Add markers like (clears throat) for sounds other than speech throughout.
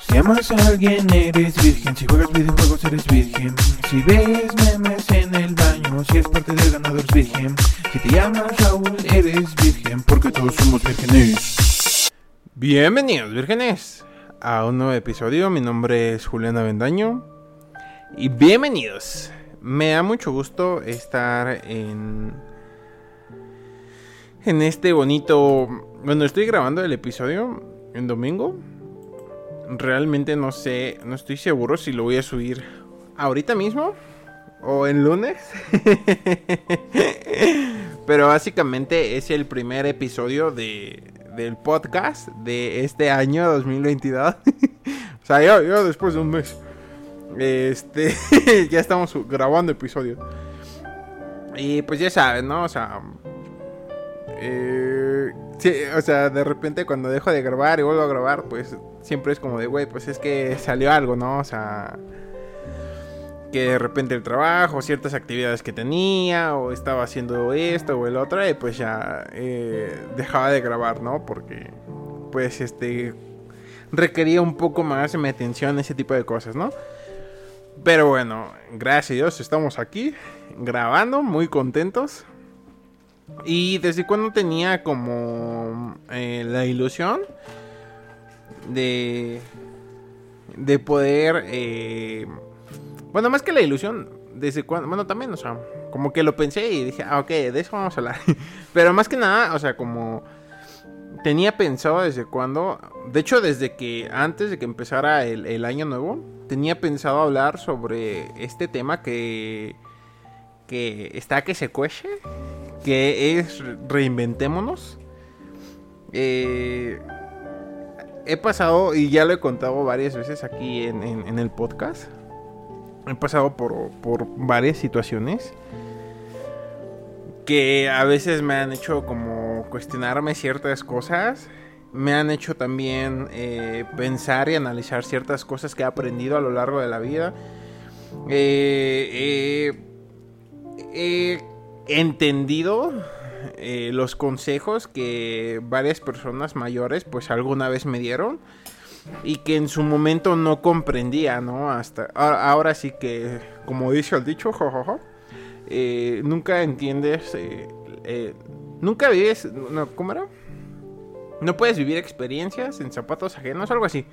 Si amas a alguien eres virgen, si juegas videojuegos eres virgen, si ves memes en el baño, si eres parte del ganador eres virgen, si te llamas Raúl eres virgen, porque todos somos vírgenes. Bienvenidos vírgenes a un nuevo episodio, mi nombre es Julián Avendaño. Y bienvenidos. Me da mucho gusto estar en en este bonito, bueno, estoy grabando el episodio en domingo realmente no sé, no estoy seguro si lo voy a subir ahorita mismo o en lunes. (laughs) Pero básicamente es el primer episodio de, del podcast de este año 2022. (laughs) o sea, yo, después de un mes. Este, (laughs) ya estamos grabando episodio. Y pues ya saben, ¿no? O sea, eh, sí, o sea, de repente cuando dejo de grabar y vuelvo a grabar, pues siempre es como de, güey, pues es que salió algo, ¿no? O sea, que de repente el trabajo, ciertas actividades que tenía, o estaba haciendo esto o el otro, y pues ya eh, dejaba de grabar, ¿no? Porque, pues, este, requería un poco más de mi atención, ese tipo de cosas, ¿no? Pero bueno, gracias a Dios, estamos aquí grabando, muy contentos. Y desde cuando tenía como eh, la ilusión de, de poder, eh, bueno, más que la ilusión, desde cuando, bueno, también, o sea, como que lo pensé y dije, ah, ok, de eso vamos a hablar. (laughs) Pero más que nada, o sea, como tenía pensado desde cuando, de hecho, desde que antes de que empezara el, el año nuevo, tenía pensado hablar sobre este tema que, que está que se cuece, que es reinventémonos. Eh, he pasado, y ya lo he contado varias veces aquí en, el podcast, he pasado por, varias situaciones que a veces me han hecho como cuestionarme ciertas cosas. Me han hecho también eh, pensar y analizar ciertas cosas que he aprendido a lo largo de la vida. Eh, he entendido eh, los consejos que varias personas mayores pues alguna vez me dieron y que en su momento no comprendía, ¿no? Hasta ahora, sí que, como dice el dicho, eh, nunca entiendes, eh, nunca vives, no, ¿cómo era? No puedes vivir experiencias en zapatos ajenos, algo así.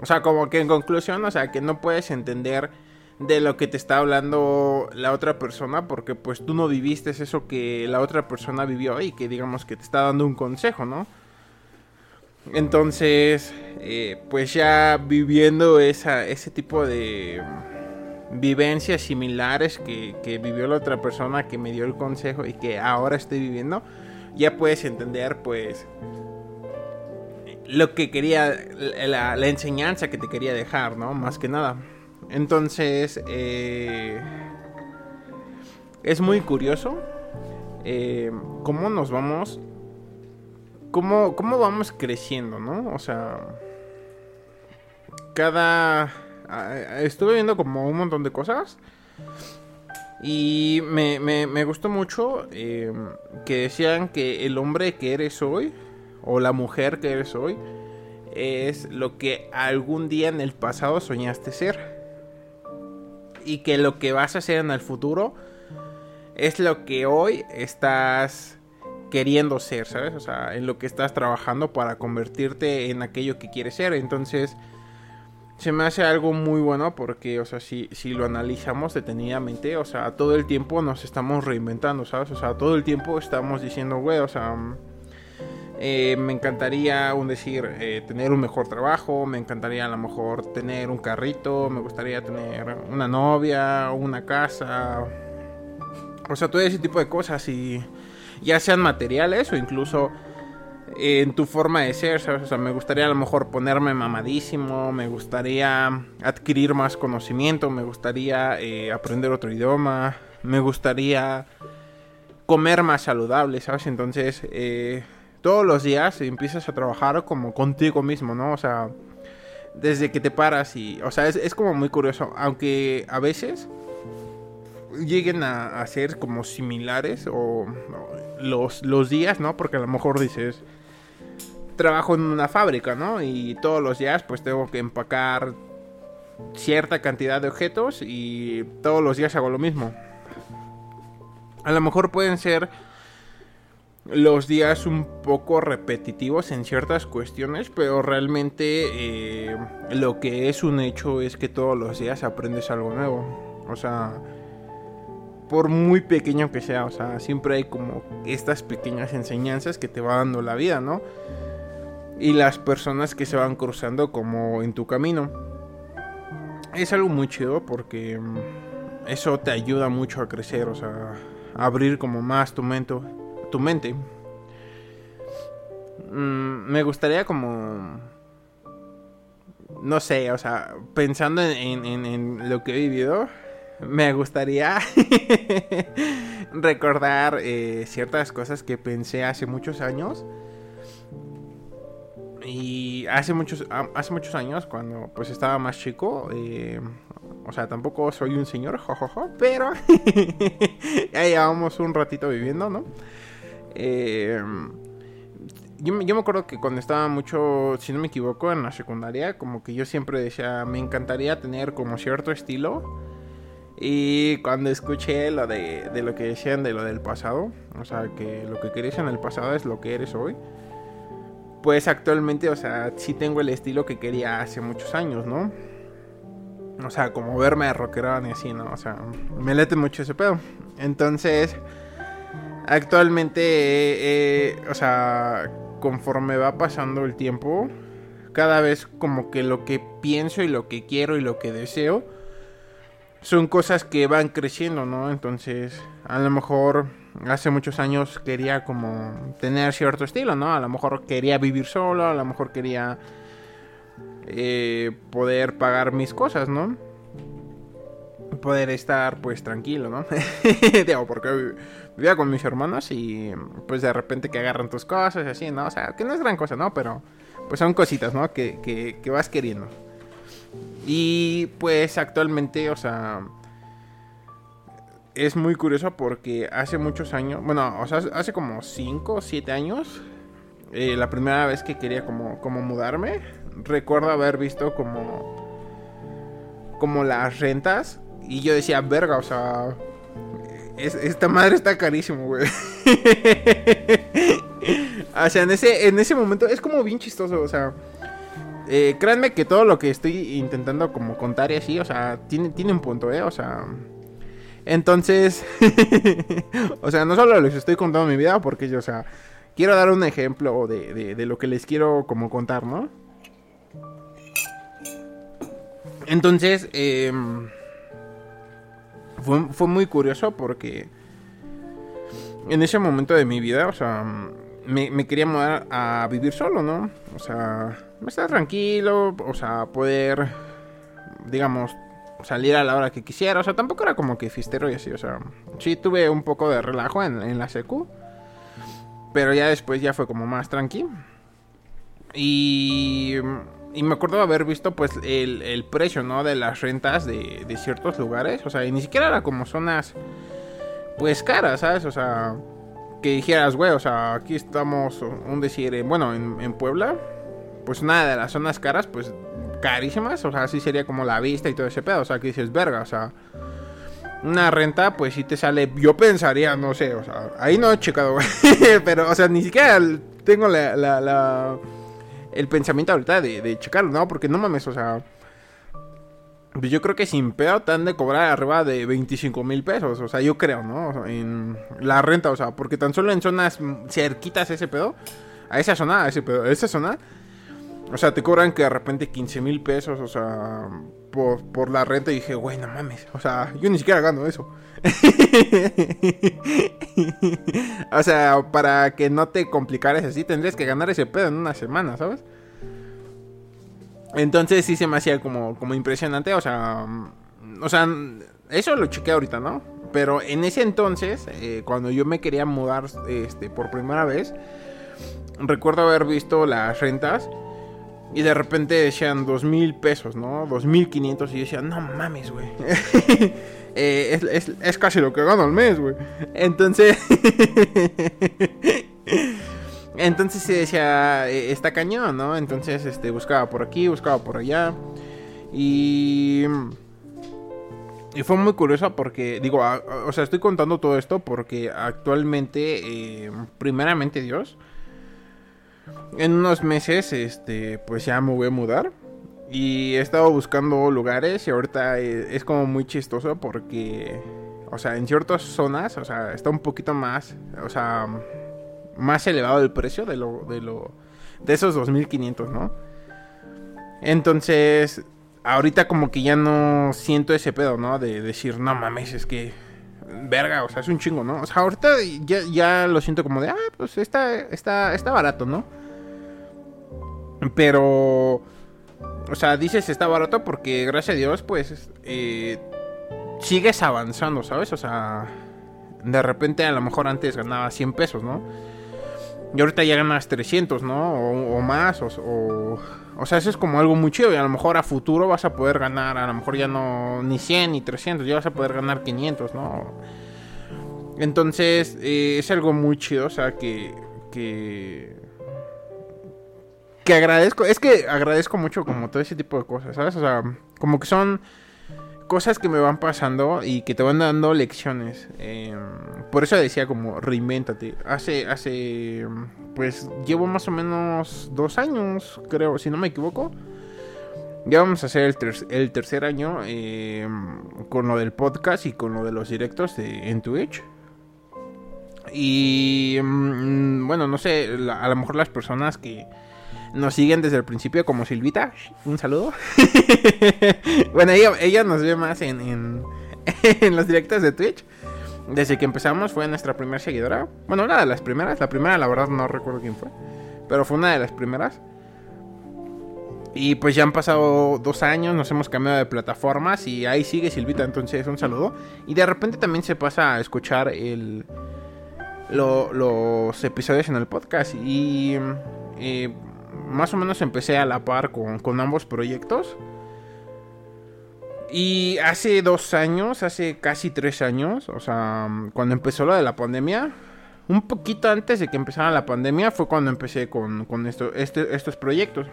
O sea, como que en conclusión, o sea, que no puedes entender de lo que te está hablando la otra persona porque pues tú no viviste eso que la otra persona vivió y que digamos que te está dando un consejo, ¿no? Entonces, eh, pues ya viviendo esa, ese tipo de vivencias similares que, que vivió la otra persona que me dio el consejo y que ahora estoy viviendo, ya puedes entender pues lo que quería, la, la enseñanza que te quería dejar, ¿no? Más que nada. Entonces, eh, es muy curioso eh, cómo nos vamos, cómo, cómo vamos creciendo, ¿no? O sea, cada... Estuve viendo como un montón de cosas. Y me, gustó mucho eh, que decían que el hombre que eres hoy, o la mujer que eres hoy, es lo que algún día en el pasado soñaste ser y que lo que vas a hacer en el futuro es lo que hoy estás queriendo ser, ¿sabes? O sea, en lo que estás trabajando para convertirte en aquello que quieres ser. Entonces, se me hace algo muy bueno porque, o sea, si, si lo analizamos detenidamente, o sea, todo el tiempo nos estamos reinventando, ¿sabes? O sea, todo el tiempo estamos diciendo, güey, o sea eh, me encantaría, un decir, eh, tener un mejor trabajo, me encantaría a lo mejor tener un carrito, me gustaría tener una novia, una casa, o sea, todo ese tipo de cosas y ya sean materiales o incluso en tu forma de ser, ¿sabes? O sea, me gustaría a lo mejor ponerme mamadísimo, me gustaría adquirir más conocimiento, me gustaría eh, aprender otro idioma, me gustaría comer más saludable, ¿sabes? Entonces, eh, todos los días empiezas a trabajar como contigo mismo, ¿no? O sea, desde que te paras y, o sea, es, como muy curioso, aunque a veces lleguen a, ser como similares o, los, los días, ¿no? Porque a lo mejor dices, trabajo en una fábrica, ¿no? Y todos los días pues tengo que empacar cierta cantidad de objetos y todos los días hago lo mismo. A lo mejor pueden ser los días un poco repetitivos en ciertas cuestiones, pero realmente eh, lo que es un hecho es que todos los días aprendes algo nuevo. O sea, por muy pequeño que sea, o sea, siempre hay como estas pequeñas enseñanzas que te va dando la vida, ¿no? Y las personas que se van cruzando como en tu camino. Es algo muy chido porque mm, eso te ayuda mucho a crecer, o sea, a abrir como más tu mente tu mente. Mm, me gustaría como... No sé, o sea, pensando en, lo que he vivido, me gustaría (laughs) recordar eh, ciertas cosas que pensé hace muchos años. Y hace muchos, hace muchos años, cuando pues estaba más chico, eh, o sea, tampoco soy un señor, jojojo, pero (laughs) ya llevamos un ratito viviendo, ¿no? Eh, yo, me acuerdo que cuando estaba mucho, si no me equivoco, en la secundaria, como que yo siempre decía, me encantaría tener como cierto estilo. Y cuando escuché lo de, lo que decían de lo del pasado, o sea, que lo que querías en el pasado es lo que eres hoy, pues actualmente, o sea, sí tengo el estilo que quería hace muchos años, ¿no? O sea, como verme de rockerón y así, ¿no? O sea, me lete mucho ese pedo. Entonces, actualmente, o sea, conforme va pasando el tiempo, cada vez como que lo que pienso y lo que quiero y lo que deseo son cosas que van creciendo, ¿no? Entonces, a lo mejor hace muchos años quería como tener cierto estilo, ¿no? A lo mejor quería vivir solo, a lo mejor quería eh, poder pagar mis cosas, ¿no? Poder estar pues tranquilo, ¿no? (laughs) Digo, porque vivía con mis hermanos y pues de repente que agarran tus cosas y así, ¿no? O sea, que no es gran cosa, ¿no? Pero pues son cositas, ¿no? Que, que, vas queriendo. Y pues actualmente, o sea, es muy curioso porque hace muchos años, bueno, o sea, hace como 5 o 7 años, eh, la primera vez que quería como, como mudarme, recuerdo haber visto como, como las rentas y yo decía, verga, o sea, esta madre está carísimo, güey. (laughs) o sea, en ese, en ese momento es como bien chistoso, o sea. Eh, créanme que todo lo que estoy intentando como contar y así, o sea, tiene, tiene un punto, ¿eh? O sea... Entonces... (laughs) o sea, no solo les estoy contando mi vida, porque yo, o sea, quiero dar un ejemplo de, de lo que les quiero como contar, ¿no? Entonces, eh fue, muy curioso porque en ese momento de mi vida, o sea, me, quería mudar a vivir solo, ¿no? O sea, estar tranquilo, o sea, poder, digamos, salir a la hora que quisiera. O sea, tampoco era como que fistero y así, o sea, sí tuve un poco de relajo en, en la secu. Pero ya después ya fue como más tranqui. Y y me acuerdo haber visto pues el, precio, ¿no? De las rentas de, ciertos lugares. O sea, y ni siquiera era como zonas pues caras, ¿sabes? O sea, que dijeras, güey, o sea, aquí estamos, un decir, bueno, en, Puebla, pues nada de las zonas caras, pues carísimas. O sea, así sería como la vista y todo ese pedo. O sea, que dices, verga, o sea, una renta, pues sí te sale, yo pensaría, no sé, o sea, ahí no he checado, güey. (laughs) Pero, o sea, ni siquiera tengo la el pensamiento ahorita de, de checarlo, ¿no? Porque no mames, o sea. Pues yo creo que sin pedo te han de cobrar arriba de 25 mil pesos. O sea, yo creo, ¿no? en la renta, o sea, porque tan solo en zonas cerquitas ese pedo, a esa zona, a ese pedo, a esa zona, o sea, te cobran que de repente 15 mil pesos, o sea, por, por la renta. Y dije, güey, no mames, o sea, yo ni siquiera gano eso. (laughs) o sea, para que no te complicaras así, tendrías que ganar ese pedo en una semana, ¿sabes? Entonces sí se me hacía como, como impresionante, o sea, o sea, eso lo chequé ahorita, ¿no? Pero en ese entonces, eh, cuando yo me quería mudar este, por primera vez, recuerdo haber visto las rentas y de repente decían dos mil pesos, ¿no? Dos mil quinientos y yo decía, no mames, güey. (laughs) Eh, es, casi lo que gano al mes, güey. Entonces... (laughs) Entonces se decía, eh, está cañón, ¿no? Entonces este, buscaba por aquí, buscaba por allá. Y... Y fue muy curioso porque, digo, o sea, estoy contando todo esto porque actualmente, eh, primeramente Dios, en unos meses, este, pues ya me voy a mudar. Y he estado buscando lugares y ahorita eh, es como muy chistoso porque, o sea, en ciertas zonas, o sea, está un poquito más, o sea, más elevado el precio de lo, de lo, de esos 2500, ¿no? Entonces, ahorita como que ya no siento ese pedo, ¿no? De decir, no mames, es que, verga, o sea, es un chingo, ¿no? O sea, ahorita ya, ya lo siento como de, ah, pues está, está, está barato, ¿no? Pero o sea, dices está barato porque gracias a Dios, pues, eh, sigues avanzando, ¿sabes? O sea, de repente a lo mejor antes ganaba 100 pesos, ¿no? Y ahorita ya ganas 300, ¿no? O, más, o, o, sea, eso es como algo muy chido. Y a lo mejor a futuro vas a poder ganar, a lo mejor ya no ni 100 ni 300, ya vas a poder ganar 500, ¿no? Entonces, eh, es algo muy chido, o sea, que, que que agradezco, es que agradezco mucho como todo ese tipo de cosas, ¿sabes? O sea, como que son cosas que me van pasando y que te van dando lecciones. Em, por eso decía como reinvéntate. Hace, hace, pues llevo más o menos dos años, creo, si no me equivoco. Ya vamos a hacer el, el tercer año em, con lo del podcast y con lo de los directos de, en Twitch. Y em, bueno, no sé, a lo mejor las personas que nos siguen desde el principio como Silvita. Un saludo. (laughs) bueno, ella, nos ve más en, (laughs) en, los directos de Twitch. Desde que empezamos fue nuestra primera seguidora. Bueno, una de las primeras. La primera, la verdad, no recuerdo quién fue. Pero fue una de las primeras. Y pues ya han pasado dos años, nos hemos cambiado de plataformas y ahí sigue Silvita, entonces un saludo. Y de repente también se pasa a escuchar el, los episodios en el podcast. Y eh, más o menos empecé a la par con, ambos proyectos. Y hace dos años, hace casi tres años, o sea, cuando empezó lo de la pandemia, un poquito antes de que empezara la pandemia, fue cuando empecé con, este, estos proyectos.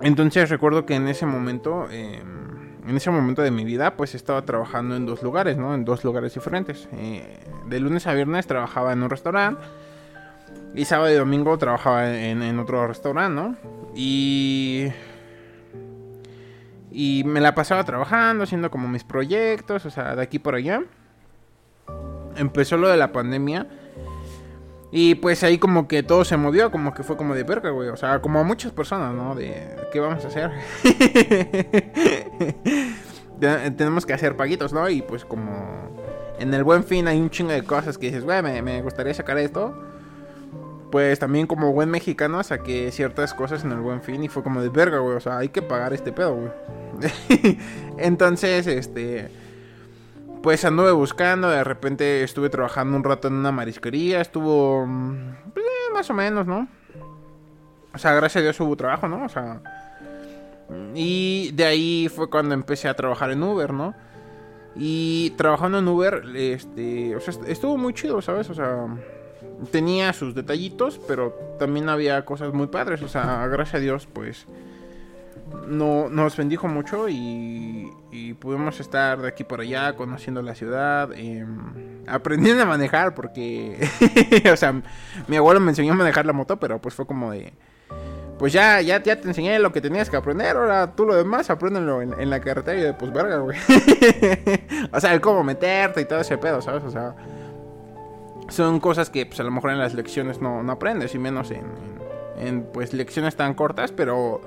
Entonces recuerdo que en ese momento, em, en ese momento de mi vida, pues estaba trabajando en dos lugares, ¿no? En dos lugares diferentes. Eh, de lunes a viernes trabajaba en un restaurante y sábado y domingo trabajaba en, otro restaurante, ¿no? Y. Y me la pasaba trabajando, haciendo como mis proyectos, o sea, de aquí por allá. Empezó lo de la pandemia. Y pues ahí como que todo se movió, como que fue como de verga, güey. O sea, como a muchas personas, ¿no? De, ¿qué vamos a hacer? (laughs) Tenemos que hacer paguitos, ¿no? Y pues como en el buen fin hay un chingo de cosas que dices, güey, me, me gustaría sacar esto pues también como buen mexicano saqué ciertas cosas en el buen fin y fue como de verga, güey. O sea, hay que pagar este pedo, güey. (laughs) Entonces, este. Pues anduve buscando, de repente estuve trabajando un rato en una marisquería, estuvo. Pues, eh, más o menos, ¿no? O sea, gracias a Dios hubo trabajo, ¿no? O sea. Y de ahí fue cuando empecé a trabajar en Uber, ¿no? Y trabajando en Uber, este. O sea, estuvo muy chido, ¿sabes? O sea tenía sus detallitos, pero también había cosas muy padres. O sea, gracias a Dios, pues no, nos bendijo mucho y, y pudimos estar de aquí por allá conociendo la ciudad, em, aprendiendo a manejar porque, (laughs) o sea, mi abuelo me enseñó a manejar la moto, pero pues fue como de, pues ya, ya, ya te enseñé lo que tenías que aprender, ahora tú lo demás apréndelo en, en la carretera y de pues verga, güey. (laughs) o sea, el cómo meterte y todo ese pedo, ¿sabes? O sea son cosas que pues a lo mejor en las lecciones no, no aprendes, y menos en, en, pues lecciones tan cortas, pero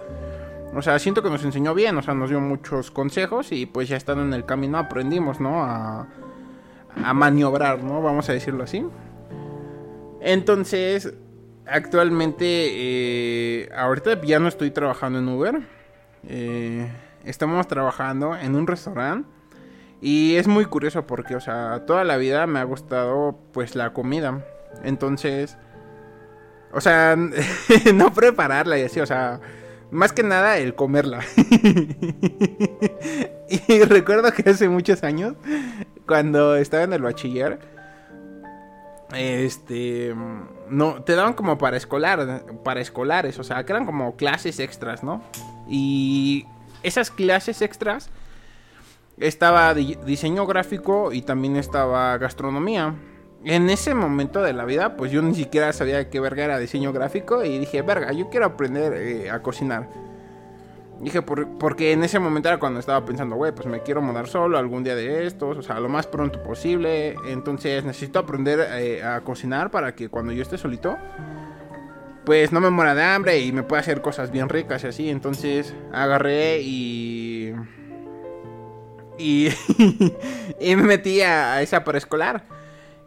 o sea, siento que nos enseñó bien, o sea, nos dio muchos consejos y pues ya estando en el camino aprendimos, ¿no? A, a maniobrar, ¿no? Vamos a decirlo así. Entonces, actualmente, eh, ahorita ya no estoy trabajando en Uber. Eh, estamos trabajando en un restaurante y es muy curioso porque, o sea, toda la vida me ha gustado pues la comida. Entonces, o sea, (laughs) no prepararla y así, o sea, más que nada el comerla. (laughs) y recuerdo que hace muchos años, cuando estaba en el bachiller, este no te daban como para escolar para escolares o sea que eran como clases extras no y esas clases extras estaba diseño gráfico y también estaba gastronomía en ese momento de la vida pues yo ni siquiera sabía qué verga era diseño gráfico y dije verga yo quiero aprender eh, a cocinar Dije, porque en ese momento era cuando estaba pensando, güey, pues me quiero mudar solo algún día de estos, o sea, lo más pronto posible. Entonces necesito aprender eh, a cocinar para que cuando yo esté solito, pues no me muera de hambre y me pueda hacer cosas bien ricas y así. Entonces agarré y. Y, (laughs) y me metí a, esa preescolar.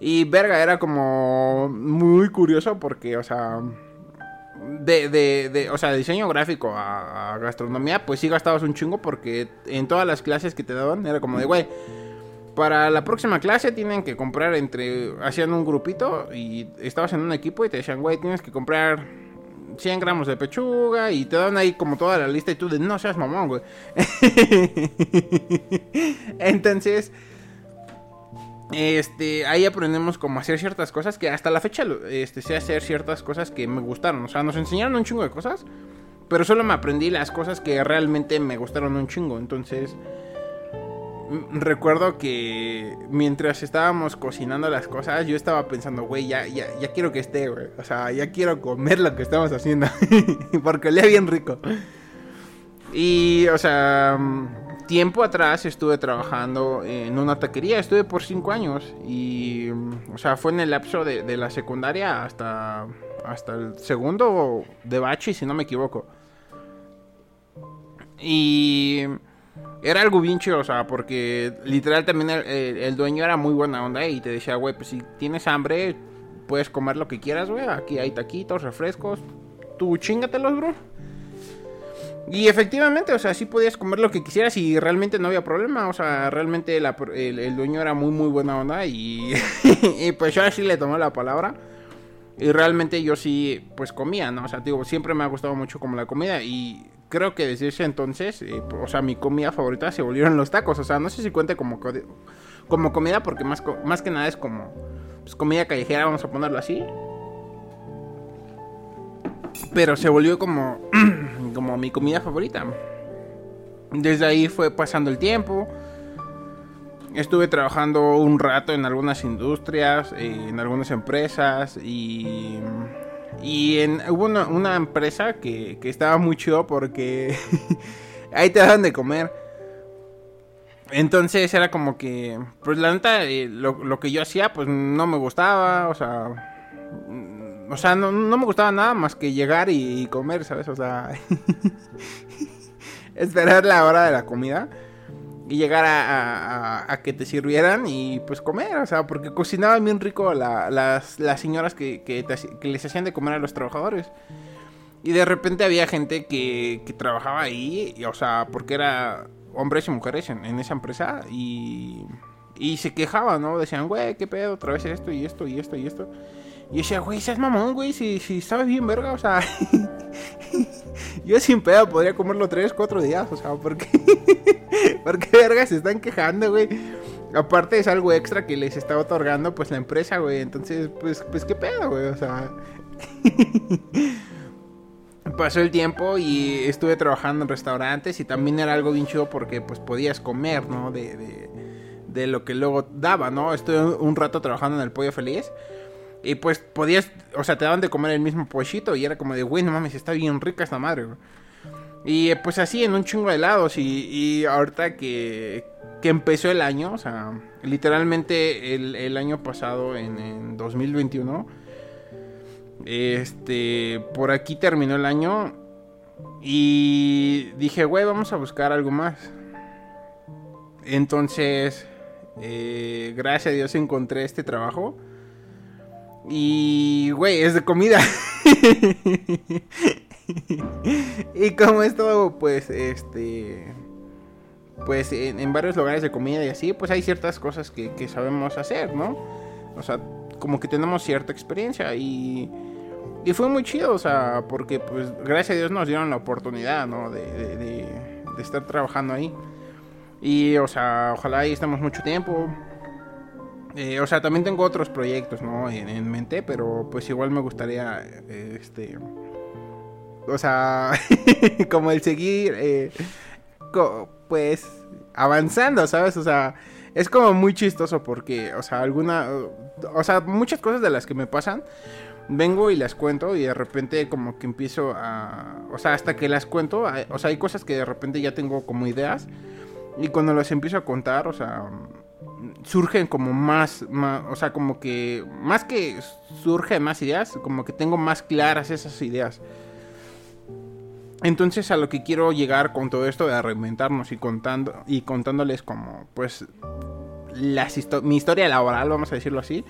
Y verga, era como muy curioso porque, o sea de, de, de, o sea, de diseño gráfico a, gastronomía, pues sí gastabas un chingo porque en todas las clases que te daban era como de, güey, para la próxima clase tienen que comprar entre, hacían un grupito y estabas en un equipo y te decían, güey, tienes que comprar 100 gramos de pechuga y te dan ahí como toda la lista y tú de, no seas mamón, güey. (laughs) Entonces este, ahí aprendemos cómo hacer ciertas cosas que hasta la fecha este, sé hacer ciertas cosas que me gustaron. O sea, nos enseñaron un chingo de cosas, pero solo me aprendí las cosas que realmente me gustaron un chingo. Entonces, recuerdo que mientras estábamos cocinando las cosas, yo estaba pensando, güey, ya, ya, ya quiero que esté, güey. O sea, ya quiero comer lo que estamos haciendo. (laughs) Porque olía bien rico. Y, o sea tiempo atrás estuve trabajando en una taquería, estuve por cinco años y, o sea, fue en el lapso de, la secundaria hasta, hasta el segundo de bachi, si no me equivoco. Y era algo bien o sea, porque literal también el, dueño era muy buena onda y te decía, güey, pues si tienes hambre, puedes comer lo que quieras, güey, aquí hay taquitos, refrescos, tú chingatelos, bro. Y efectivamente, o sea, sí podías comer lo que quisieras y realmente no había problema. O sea, realmente el, dueño era muy, muy buena onda y, (laughs) y pues yo así le tomé la palabra. Y realmente yo sí, pues comía, ¿no? O sea, digo, siempre me ha gustado mucho como la comida y creo que desde ese entonces, eh, o sea, mi comida favorita se volvieron los tacos. O sea, no sé si cuente como, como comida porque más, más que nada es como pues, comida callejera, vamos a ponerlo así. Pero se volvió como, (clears throat) como mi comida favorita. Desde ahí fue pasando el tiempo. Estuve trabajando un rato en algunas industrias, en algunas empresas y, y en, hubo una, empresa que, que, estaba muy chido porque (laughs) ahí te dan de comer. Entonces era como que, pues la neta, eh, lo, lo que yo hacía pues no me gustaba, o sea, o sea, no, me gustaba nada más que llegar y, comer, ¿sabes? O sea, (laughs) esperar la hora de la comida y llegar a, que te sirvieran y pues comer, o sea, porque cocinaban bien rico las, señoras que, les hacían de comer a los trabajadores. Y de repente había gente que, trabajaba ahí, o sea, porque era hombres y mujeres en, en esa empresa y, y se quejaban, ¿no? Decían, güey, qué pedo, otra vez esto y esto y esto y esto. Y decía, güey, seas mamón, güey, si, si sabes bien verga, o sea. (laughs) (laughs) yo sin pedo podría comerlo tres, cuatro días, o sea, porque. (laughs) porque verga se están quejando, güey. Aparte es algo extra que les está otorgando, pues la empresa, güey. Entonces, pues, pues qué pedo, güey, o sea. (laughs) Pasó el tiempo y estuve trabajando en restaurantes y también era algo bien chido porque pues podías comer, ¿no? De, de lo que luego daba, ¿no? Estuve un rato trabajando en el pollo feliz. Y pues podías, o sea, te daban de comer el mismo pollito y era como de, güey, no mames, está bien rica esta madre, Y eh, pues así, en un chingo de helados. Y, y ahorita que, que, empezó el año, o sea, literalmente el, año pasado, en, en, 2021, este, por aquí terminó el año. Y dije, güey, vamos a buscar algo más. Entonces, eh, gracias a Dios encontré este trabajo. Y, güey, es de comida. (laughs) y como es todo, pues, este... Pues en, varios lugares de comida y así, pues hay ciertas cosas que, sabemos hacer, ¿no? O sea, como que tenemos cierta experiencia y... Y fue muy chido, o sea, porque pues gracias a Dios nos dieron la oportunidad, ¿no? De, de, de estar trabajando ahí. Y, o sea, ojalá ahí estemos mucho tiempo. Eh, o sea, también tengo otros proyectos, ¿no? En, mente, pero pues igual me gustaría, este... O sea, (laughs) como el seguir, eh, pues, avanzando, ¿sabes? O sea, es como muy chistoso porque, o sea, alguna... O sea, muchas cosas de las que me pasan, vengo y las cuento y de repente como que empiezo a... O sea, hasta que las cuento, o sea, hay cosas que de repente ya tengo como ideas y cuando las empiezo a contar, o sea surgen como más, o sea, como que más que surgen más ideas, como que tengo más claras esas ideas. Entonces a lo que quiero llegar con todo esto de reinventarnos y contando y contándoles como pues mi historia laboral, vamos a decirlo así,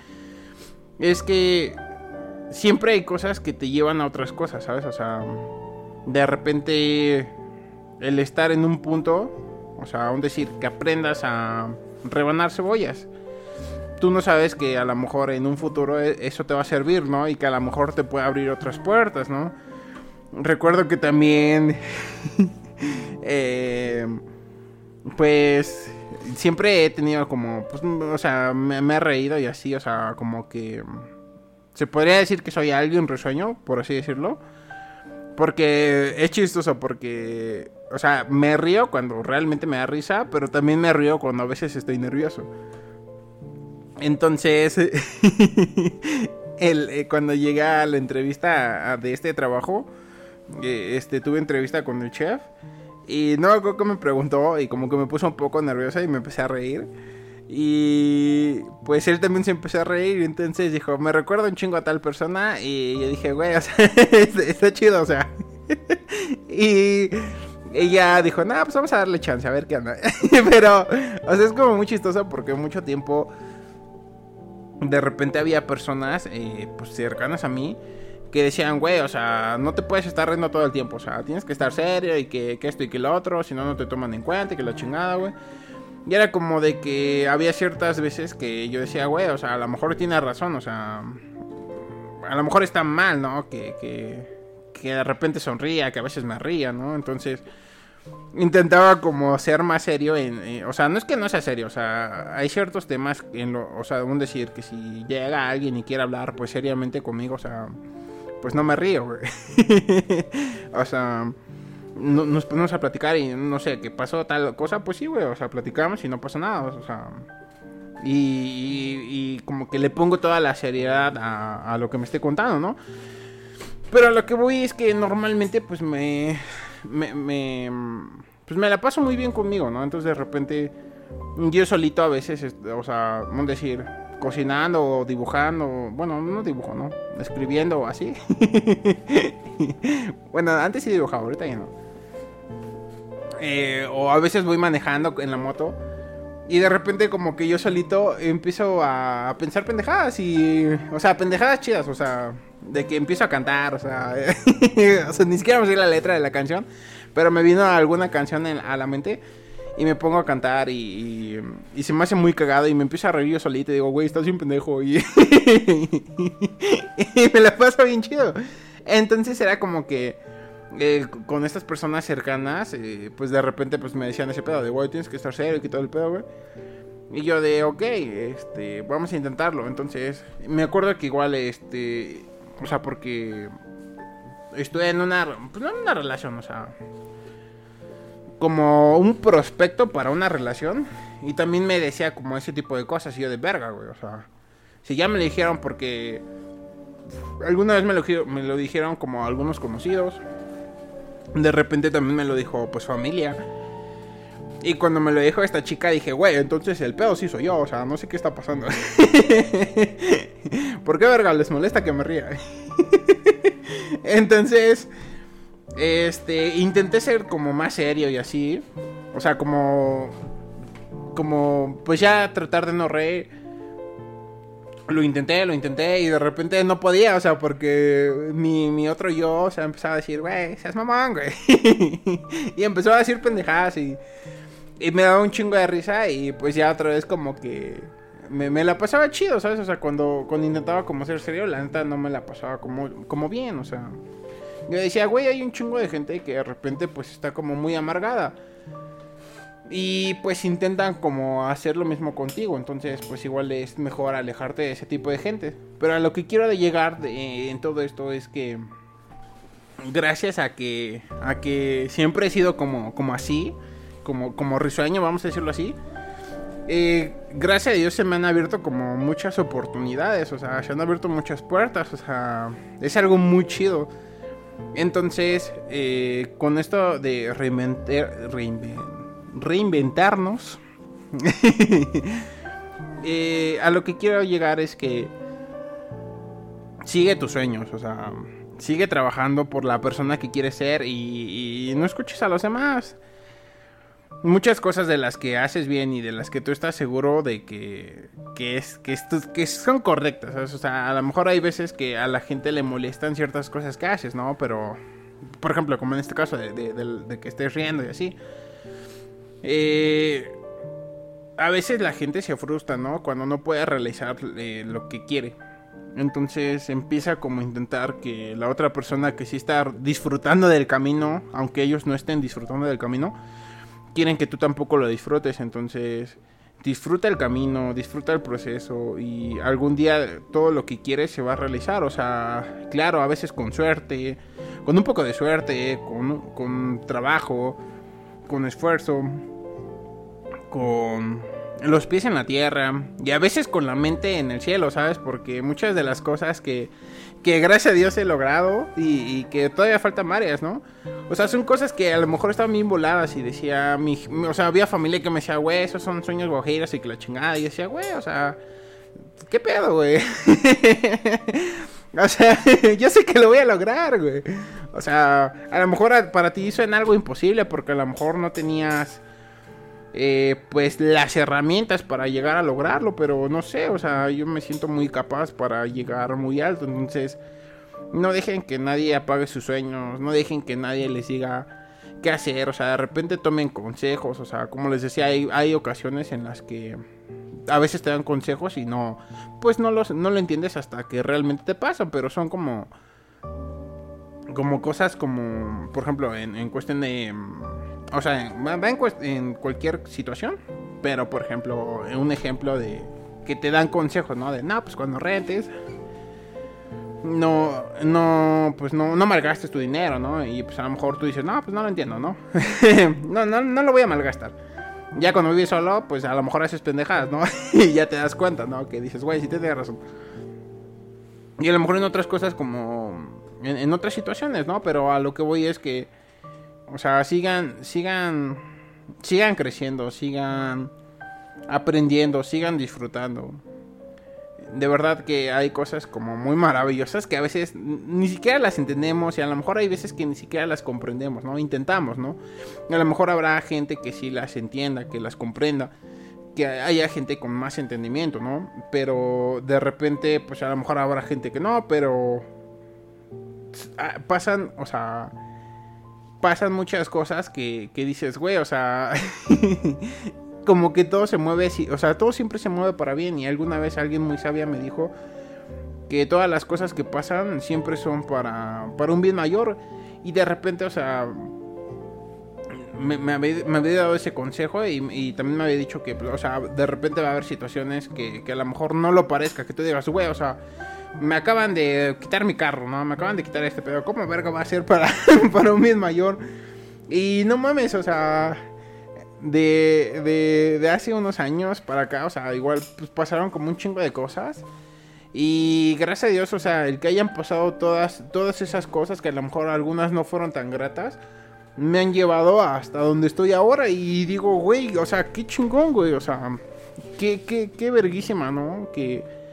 es que siempre hay cosas que te llevan a otras cosas, ¿sabes? O sea, de repente el estar en un punto, o sea, aún decir que aprendas a rebanar cebollas. Tú no sabes que a lo mejor en un futuro e, eso te va a servir, ¿no? Y que a lo mejor te puede abrir otras puertas, ¿no? Recuerdo que también, (laughs) eh, pues, siempre he tenido como, pues, o sea, me, me he reído y así, o sea, como que... Se podría decir que soy alguien risueño, por así decirlo. Porque es chistoso, porque o sea, me río cuando realmente me da risa, pero también me río cuando a veces estoy nervioso. Entonces, (laughs) el, eh, cuando llegué a la entrevista de este trabajo, eh, este, tuve entrevista con el chef. Y no, creo que me preguntó y como que me puso un poco nerviosa y me empecé a reír. Y pues él también se empezó a reír y entonces dijo, me recuerda un chingo a tal persona y yo dije, güey, o sea, (laughs) está chido, o sea. (laughs) y ella dijo, nada, pues vamos a darle chance, a ver qué anda. (laughs) Pero, o sea, es como muy chistoso porque mucho tiempo de repente había personas eh, pues cercanas a mí que decían, güey, o sea, no te puedes estar riendo todo el tiempo, o sea, tienes que estar serio y que, que esto y que lo otro, si no, no te toman en cuenta y que la chingada, güey. Y era como de que había ciertas veces que yo decía, güey, o sea, a lo mejor tiene razón, o sea, a lo mejor está mal, ¿no? Que, que, que de repente sonría, que a veces me ría, ¿no? Entonces, intentaba como ser más serio en, eh, o sea, no es que no sea serio, o sea, hay ciertos temas en o sea, un decir que si llega alguien y quiere hablar pues seriamente conmigo, o sea, pues no me río, güey. (laughs) o sea, nos ponemos a platicar y no sé, qué pasó tal cosa, pues sí, güey, o sea, platicamos y no pasa nada, o sea, y, como que le pongo toda la seriedad a, a lo que me esté contando, ¿no? Pero lo que voy es que normalmente pues me me, pues me la paso muy bien conmigo, ¿no? Entonces de repente yo solito a veces, o sea, no decir, cocinando o dibujando, bueno, no dibujo, ¿no? Escribiendo o así. (laughs) bueno, antes sí dibujaba, ahorita ya no. Eh, o a veces voy manejando en la moto y de repente como que yo solito empiezo a pensar pendejadas y... O sea, pendejadas chidas, o sea, de que empiezo a cantar, o sea... (laughs) o sea, ni siquiera me sé la letra de la canción, pero me vino alguna canción a la mente y me pongo a cantar y, y, se me hace muy cagado y me empiezo a reír yo solito y digo, güey, estás bien pendejo y... (laughs) y me la paso bien chido. Entonces era como que eh, con estas personas cercanas, eh, pues de repente pues me decían ese pedo de, güey, tienes que estar serio y todo el pedo, güey. Y yo de, ok, este, vamos a intentarlo. Entonces, me acuerdo que igual, este, o sea, porque estuve en una, pues en una relación, o sea, como un prospecto para una relación. Y también me decía como ese tipo de cosas. Y yo de verga, güey, o sea, si ya me lo dijeron porque alguna vez me lo dijeron como algunos conocidos. De repente también me lo dijo pues familia. Y cuando me lo dijo esta chica dije, güey, entonces el pedo sí soy yo, o sea, no sé qué está pasando. (laughs) ¿Por qué verga les molesta que me ría? (laughs) entonces, este, intenté ser como más serio y así. O sea, como, como, pues ya tratar de no reír lo intenté, lo intenté y de repente no podía, o sea, porque mi, mi otro yo, o sea, empezaba a decir, güey, seas mamón, güey. (laughs) y empezó a decir pendejadas y, y me daba un chingo de risa y pues ya otra vez como que me, me, la pasaba chido, ¿sabes? O sea, cuando, cuando intentaba como ser serio, la neta no me la pasaba como, como bien, o sea. Yo decía, güey, hay un chingo de gente que de repente pues está como muy amargada. Y pues intentan como hacer lo mismo contigo. Entonces pues igual es mejor alejarte de ese tipo de gente. Pero a lo que quiero de llegar en todo esto es que gracias a que a que siempre he sido como como así, como como risueño, vamos a decirlo así. Eh, gracias a Dios se me han abierto como muchas oportunidades, o sea, se han abierto muchas puertas, o sea, es algo muy chido. Entonces, eh, con esto de reinventar, reinventarnos, (laughs) eh, a lo que quiero llegar es que sigue tus sueños, o sea, sigue trabajando por la persona que quieres ser y, no escuches a los demás. Muchas cosas de las que haces bien y de las que tú estás seguro de que, que, es, que, son correctas. O sea, a lo mejor hay veces que a la gente le molestan ciertas cosas que haces, ¿no? Pero, por ejemplo, como en este caso de, que estés riendo y así. Eh, a veces la gente se frustra, ¿no? Cuando no puede realizar eh, lo que quiere. Entonces empieza como a intentar que la otra persona que sí está disfrutando del camino, aunque ellos no estén disfrutando del camino, quieren que tú tampoco lo disfrutes. Entonces disfruta el camino, disfruta el proceso y algún día todo lo que quieres se va a realizar. O sea, claro, a veces con suerte, con un poco de suerte, con, con trabajo, con esfuerzo, con los pies en la tierra y a veces con la mente en el cielo, ¿sabes? Porque muchas de las cosas que, que gracias a Dios he logrado y, que todavía faltan varias, ¿no? O sea, son cosas que a lo mejor estaban bien voladas y decía, mi, o sea, había familia que me decía, güey, esos son sueños guajiras y que la chingada. Y decía, güey, o sea, ¿qué pedo, güey? (laughs) o sea, (laughs) yo sé que lo voy a lograr, güey. O sea, a lo mejor para ti suena algo imposible porque a lo mejor no tenías eh, pues las herramientas para llegar a lograrlo, pero no sé, o sea, yo me siento muy capaz para llegar muy alto, entonces no dejen que nadie apague sus sueños, no dejen que nadie les diga qué hacer, o sea, de repente tomen consejos, o sea, como les decía, hay, hay ocasiones en las que a veces te dan consejos y no, pues no, los, no lo entiendes hasta que realmente te pasa, pero son como, como cosas como, por ejemplo, en, en cuestión de o sea, va en, cualquier situación. Pero, por ejemplo, un ejemplo de que te dan consejos, ¿no? De, no, pues cuando rentes, no, no, pues no, no malgastes tu dinero, ¿no? Y pues a lo mejor tú dices, no, pues no lo entiendo, ¿no? (laughs) no, no, no lo voy a malgastar. Ya cuando vives solo, pues a lo mejor haces pendejadas, ¿no? (laughs) y ya te das cuenta, ¿no? Que dices, güey, sí tienes razón. Y a lo mejor en otras cosas como... en otras situaciones, ¿no? Pero a lo que voy es que o sea, sigan, sigan, sigan creciendo, sigan aprendiendo, sigan disfrutando. De verdad que hay cosas como muy maravillosas que a veces ni siquiera las entendemos y a lo mejor hay veces que ni siquiera las comprendemos, ¿no? Intentamos, ¿no? a lo mejor habrá gente que sí las entienda, que las comprenda, que haya gente con más entendimiento, ¿no? Pero de repente, pues a lo mejor habrá gente que no, pero ah, pasan, o sea, pasan muchas cosas que, que dices, güey, o sea, (laughs) como que todo se mueve, o sea, todo siempre se mueve para bien. Y alguna vez alguien muy sabia me dijo que todas las cosas que pasan siempre son para, para un bien mayor. Y de repente, o sea, me, me, había, dado ese consejo y, también me había dicho que, o sea, de repente va a haber situaciones que, que a lo mejor no lo parezca, que tú digas, güey, o sea, me acaban de quitar mi carro, ¿no? Me acaban de quitar este pedo. ¿Cómo verga va a ser para, (laughs) para un bien mayor? Y no mames, o sea, de, de, hace unos años para acá, o sea, igual pues, pasaron como un chingo de cosas. Y gracias a Dios, o sea, el que hayan pasado todas, todas esas cosas, que a lo mejor algunas no fueron tan gratas, me han llevado hasta donde estoy ahora. Y digo, güey, o sea, qué chingón, güey, o sea, qué, qué, qué verguísima, ¿no? Que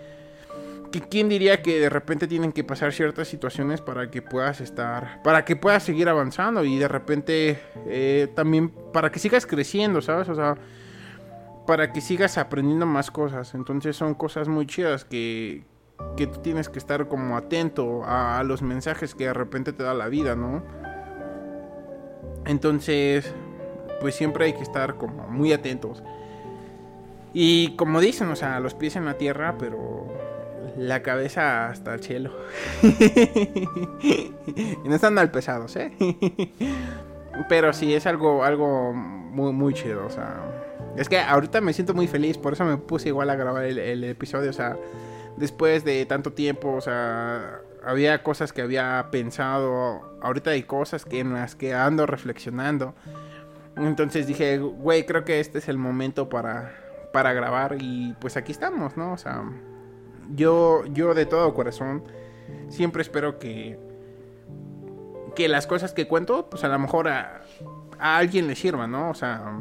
¿Quién diría que de repente tienen que pasar ciertas situaciones para que puedas estar, para que puedas seguir avanzando y de repente eh, también para que sigas creciendo, ¿sabes? O sea, para que sigas aprendiendo más cosas. Entonces son cosas muy chidas que, que tú tienes que estar como atento a, los mensajes que de repente te da la vida, ¿no? Entonces, pues siempre hay que estar como muy atentos. Y como dicen, o sea, los pies en la tierra, pero la cabeza hasta el cielo. (laughs) y no están mal pesados, ¿eh? Pero sí, es algo, algo muy, muy chido, o sea. Es que ahorita me siento muy feliz, por eso me puse igual a grabar el, el episodio, o sea, después de tanto tiempo, o sea, había cosas que había pensado, ahorita hay cosas que en las que ando reflexionando. Entonces dije, güey, creo que este es el momento para, para grabar y pues aquí estamos, ¿no? O sea, yo, yo de todo corazón siempre espero que, que las cosas que cuento, pues a lo mejor a, a alguien le sirvan, ¿no? O sea,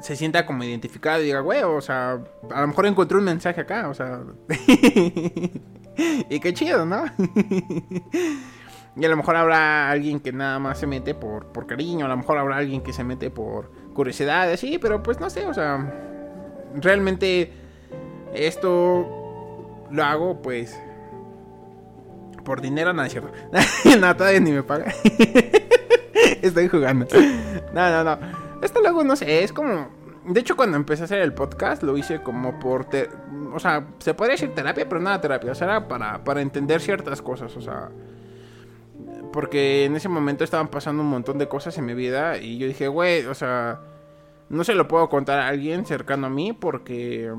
se sienta como identificado y diga, güey, o sea, a lo mejor encontré un mensaje acá, o sea, (laughs) y qué chido, ¿no? (laughs) y a lo mejor habrá alguien que nada más se mete por, por cariño, a lo mejor habrá alguien que se mete por curiosidad, así, pero pues no sé, o sea, realmente esto lo hago pues por dinero, nada, es cierto. (laughs) no, ni me paga. (laughs) Estoy jugando. No, no, no. Esto luego, no sé, es como... De hecho, cuando empecé a hacer el podcast, lo hice como por... O sea, se podría decir terapia, pero nada terapia. O sea, era para, para entender ciertas cosas, o sea... Porque en ese momento estaban pasando un montón de cosas en mi vida y yo dije, güey, o sea, no se lo puedo contar a alguien cercano a mí porque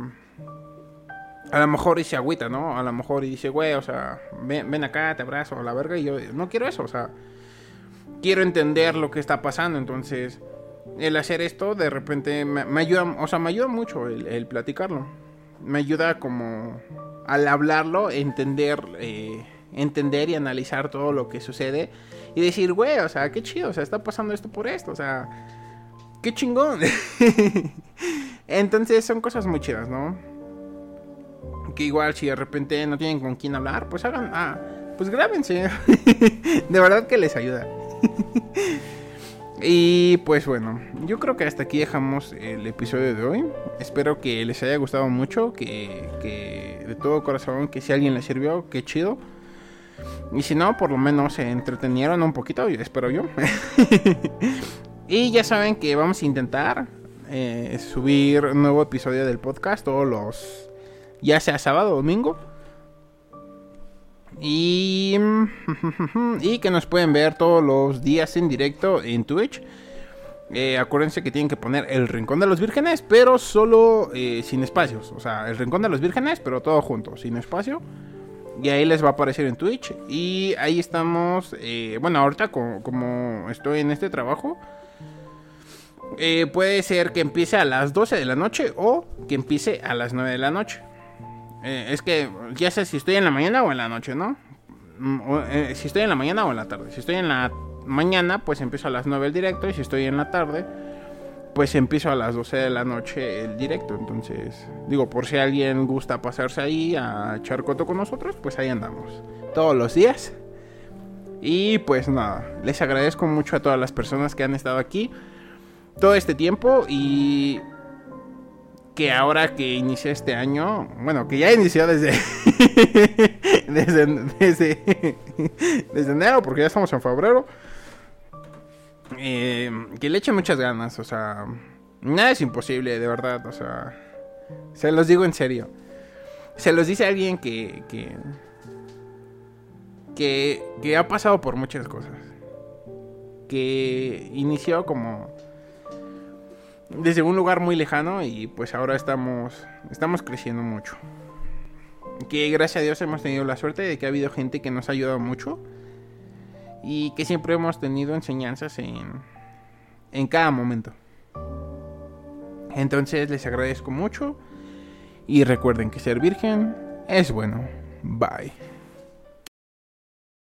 a lo mejor dice agüita, ¿no? A lo mejor dice, güey, o sea, ven, ven, acá, te abrazo, a la verga. Y yo no quiero eso, o sea, quiero entender lo que está pasando. Entonces, el hacer esto de repente me, ayuda, o sea, me ayuda mucho el, platicarlo. Me ayuda como al hablarlo, entender, eh, entender y analizar todo lo que sucede. Y decir, güey, o sea, qué chido, o sea, está pasando esto por esto, o sea, qué chingón. (laughs) Entonces son cosas muy chidas, ¿no? Que igual si de repente no tienen con quién hablar, pues hagan, ah, pues grábense. (laughs) de verdad que les ayuda. (laughs) y pues bueno, yo creo que hasta aquí dejamos el episodio de hoy. Espero que les haya gustado mucho, que, que de todo corazón, que si alguien les sirvió, qué chido. Y si no, por lo menos se entretenieron un poquito, espero yo. (laughs) y ya saben que vamos a intentar eh, subir un nuevo episodio del podcast todos los ya sea sábado o domingo. Y, (laughs) y que nos pueden ver todos los días en directo en Twitch. Eh, acuérdense que tienen que poner el Rincón de los Vírgenes, pero solo eh, sin espacios. O sea, el Rincón de los Vírgenes, pero todo junto, sin espacio. Y ahí les va a aparecer en Twitch. Y ahí estamos. Eh, bueno, ahorita como, estoy en este trabajo. puede ser que empiece a las 12 de la noche o que empiece a las 9 de la noche. Eh, es que ya sé si estoy en la mañana o en la noche, ¿no? Mm, eh, si estoy en la mañana o en la tarde. Si estoy en la mañana, pues empiezo a las 9 el directo. Y si estoy en la tarde, pues empiezo a las 12 de la noche el directo. Entonces, digo, por si alguien gusta pasarse ahí a echar coto con nosotros, pues ahí andamos. Todos los días. Y pues nada, les agradezco mucho a todas las personas que han estado aquí todo este tiempo y que ahora que inicia este año, bueno, que ya inició (laughs) desde, desde, desde, enero, porque ya estamos en febrero, eh, que le eche muchas ganas, o sea, nada es imposible, de verdad, o sea, se los digo en serio. Se los dice alguien que, que, que, que ha pasado por muchas cosas, que inició como desde un lugar muy lejano y pues ahora estamos, estamos creciendo mucho. Que gracias a Dios hemos tenido la suerte de que ha habido gente que nos ha ayudado mucho y que siempre hemos tenido enseñanzas en, en cada momento. Entonces les agradezco mucho y recuerden que ser virgen es bueno. Bye.